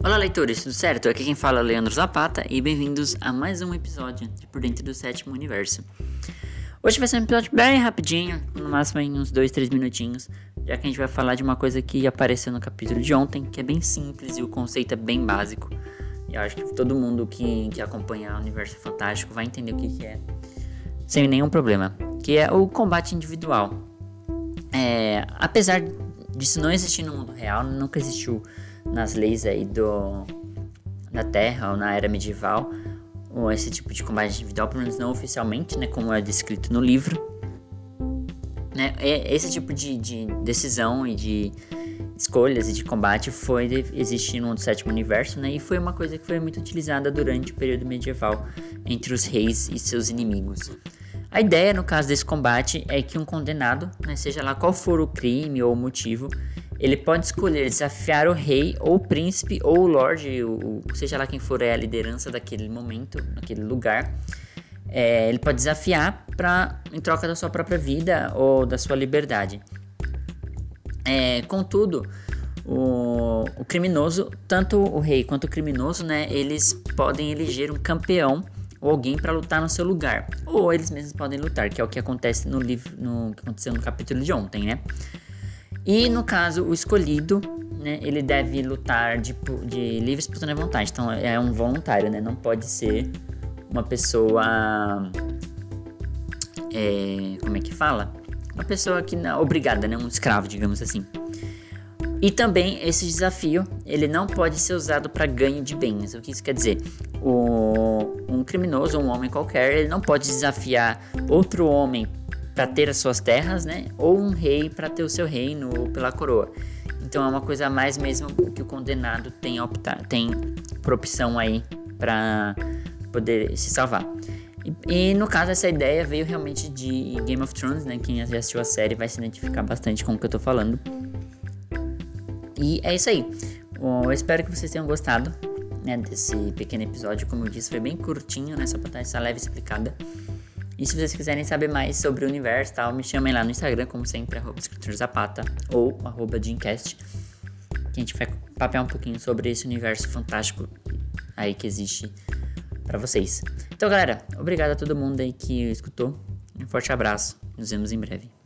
Olá, leitores, tudo certo? Aqui quem fala é Leandro Zapata e bem-vindos a mais um episódio de Por Dentro do Sétimo Universo. Hoje vai ser um episódio bem rapidinho, no máximo em uns 2, 3 minutinhos, já que a gente vai falar de uma coisa que apareceu no capítulo de ontem, que é bem simples e o conceito é bem básico. E eu acho que todo mundo que, que acompanha o Universo Fantástico vai entender o que, que é, sem nenhum problema, que é o combate individual. É, apesar disso não existir no mundo real, nunca existiu nas leis aí do, da Terra ou na era medieval, ou esse tipo de combate individual, pelo menos não oficialmente, né, como é descrito no livro. Né, esse tipo de, de decisão e de escolhas e de combate foi existir no sétimo universo, né? E foi uma coisa que foi muito utilizada durante o período medieval entre os reis e seus inimigos. A ideia, no caso desse combate, é que um condenado, né, seja lá qual for o crime ou o motivo, ele pode escolher desafiar o rei ou o príncipe ou o lorde, o, seja lá quem for é a liderança daquele momento, naquele lugar. É, ele pode desafiar para em troca da sua própria vida ou da sua liberdade. É, contudo, o, o, criminoso, tanto o rei quanto o criminoso, né, eles podem eleger um campeão ou alguém para lutar no seu lugar, ou eles mesmos podem lutar, que é o que acontece no livro, no que aconteceu no capítulo de ontem, né? E no caso, o escolhido, né, ele deve lutar de, de livre espontânea vontade, então é um voluntário, né? Não pode ser uma pessoa, é, como é que fala? Uma pessoa que não obrigada, né? Um escravo, digamos assim. E também esse desafio, ele não pode ser usado para ganho de bens. O que isso quer dizer? O, um criminoso, um homem qualquer, ele não pode desafiar outro homem para ter as suas terras, né? Ou um rei para ter o seu reino ou pela coroa. Então é uma coisa mais mesmo que o condenado tem, optar, tem por opção aí para poder se salvar. E, e, no caso essa ideia veio realmente de Game of Thrones, né? Quem já assistiu a série vai se identificar bastante com o que eu tô falando. E é isso aí. Eu espero que vocês tenham gostado né, desse pequeno episódio. Como eu disse, foi bem curtinho, né? Só pra dar essa leve explicada. E se vocês quiserem saber mais sobre o universo tal, me chamem lá no Instagram, como sempre, arroba Zapata ou arroba Dreamcast. Que a gente vai papear um pouquinho sobre esse universo fantástico aí que existe para vocês. Então, galera, obrigado a todo mundo aí que escutou. Um forte abraço. Nos vemos em breve.